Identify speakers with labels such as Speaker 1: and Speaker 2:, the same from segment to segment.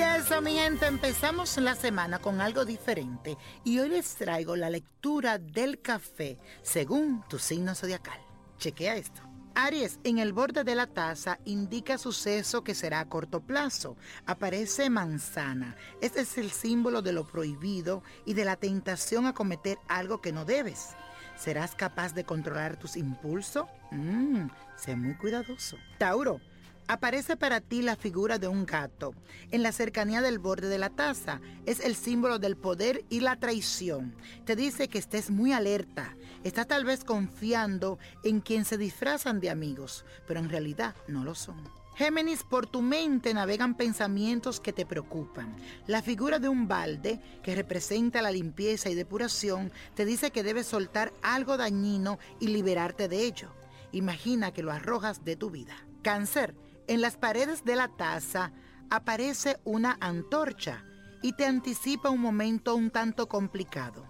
Speaker 1: Eso, mi gente, empezamos la semana con algo diferente y hoy les traigo la lectura del café según tu signo zodiacal. Chequea esto. Aries, en el borde de la taza indica suceso que será a corto plazo. Aparece manzana. Este es el símbolo de lo prohibido y de la tentación a cometer algo que no debes. ¿Serás capaz de controlar tus impulsos? Mmm, sé muy cuidadoso. Tauro, Aparece para ti la figura de un gato en la cercanía del borde de la taza. Es el símbolo del poder y la traición. Te dice que estés muy alerta. Estás tal vez confiando en quien se disfrazan de amigos, pero en realidad no lo son. Géminis, por tu mente navegan pensamientos que te preocupan. La figura de un balde, que representa la limpieza y depuración, te dice que debes soltar algo dañino y liberarte de ello. Imagina que lo arrojas de tu vida. Cáncer, en las paredes de la taza aparece una antorcha y te anticipa un momento un tanto complicado.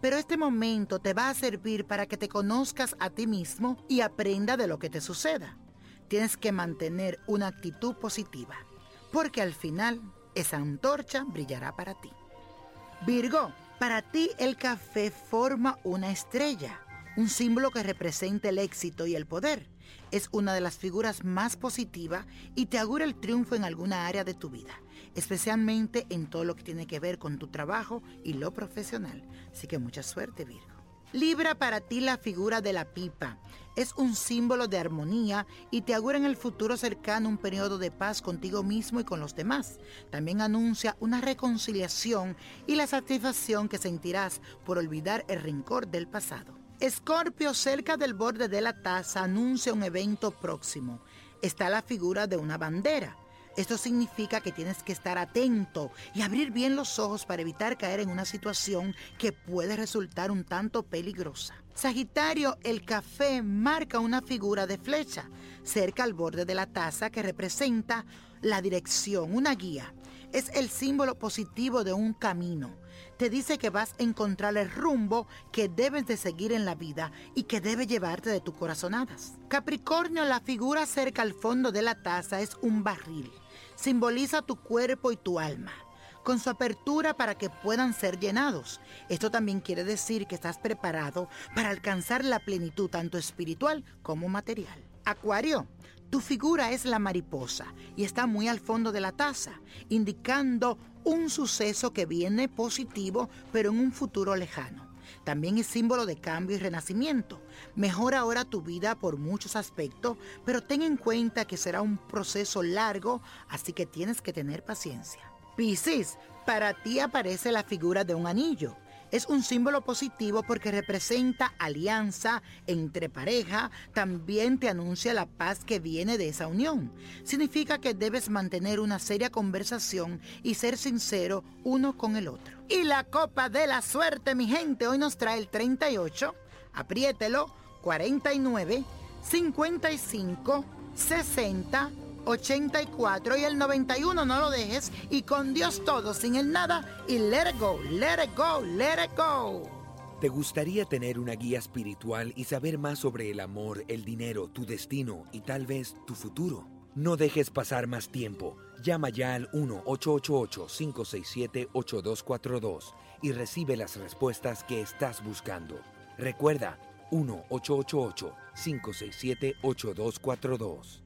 Speaker 1: Pero este momento te va a servir para que te conozcas a ti mismo y aprenda de lo que te suceda. Tienes que mantener una actitud positiva, porque al final esa antorcha brillará para ti. Virgo, para ti el café forma una estrella un símbolo que representa el éxito y el poder. Es una de las figuras más positivas y te augura el triunfo en alguna área de tu vida, especialmente en todo lo que tiene que ver con tu trabajo y lo profesional. Así que mucha suerte, Virgo. Libra para ti la figura de la pipa. Es un símbolo de armonía y te augura en el futuro cercano un periodo de paz contigo mismo y con los demás. También anuncia una reconciliación y la satisfacción que sentirás por olvidar el rencor del pasado. Escorpio cerca del borde de la taza anuncia un evento próximo. Está la figura de una bandera. Esto significa que tienes que estar atento y abrir bien los ojos para evitar caer en una situación que puede resultar un tanto peligrosa. Sagitario, el café marca una figura de flecha cerca al borde de la taza que representa la dirección, una guía es el símbolo positivo de un camino. Te dice que vas a encontrar el rumbo que debes de seguir en la vida y que debe llevarte de tus corazonadas. Capricornio, la figura cerca al fondo de la taza es un barril. Simboliza tu cuerpo y tu alma con su apertura para que puedan ser llenados. Esto también quiere decir que estás preparado para alcanzar la plenitud tanto espiritual como material. Acuario, tu figura es la mariposa y está muy al fondo de la taza, indicando un suceso que viene positivo, pero en un futuro lejano. También es símbolo de cambio y renacimiento. Mejora ahora tu vida por muchos aspectos, pero ten en cuenta que será un proceso largo, así que tienes que tener paciencia. Piscis, para ti aparece la figura de un anillo es un símbolo positivo porque representa alianza entre pareja, también te anuncia la paz que viene de esa unión. Significa que debes mantener una seria conversación y ser sincero uno con el otro. Y la copa de la suerte, mi gente, hoy nos trae el 38, apriételo, 49, 55, 60, 84 y el 91 no lo dejes y con Dios todo, sin el nada y let it go, let it go, let it go.
Speaker 2: ¿Te gustaría tener una guía espiritual y saber más sobre el amor, el dinero, tu destino y tal vez tu futuro? No dejes pasar más tiempo. Llama ya al 1-888-567-8242 y recibe las respuestas que estás buscando. Recuerda, 1-888-567-8242.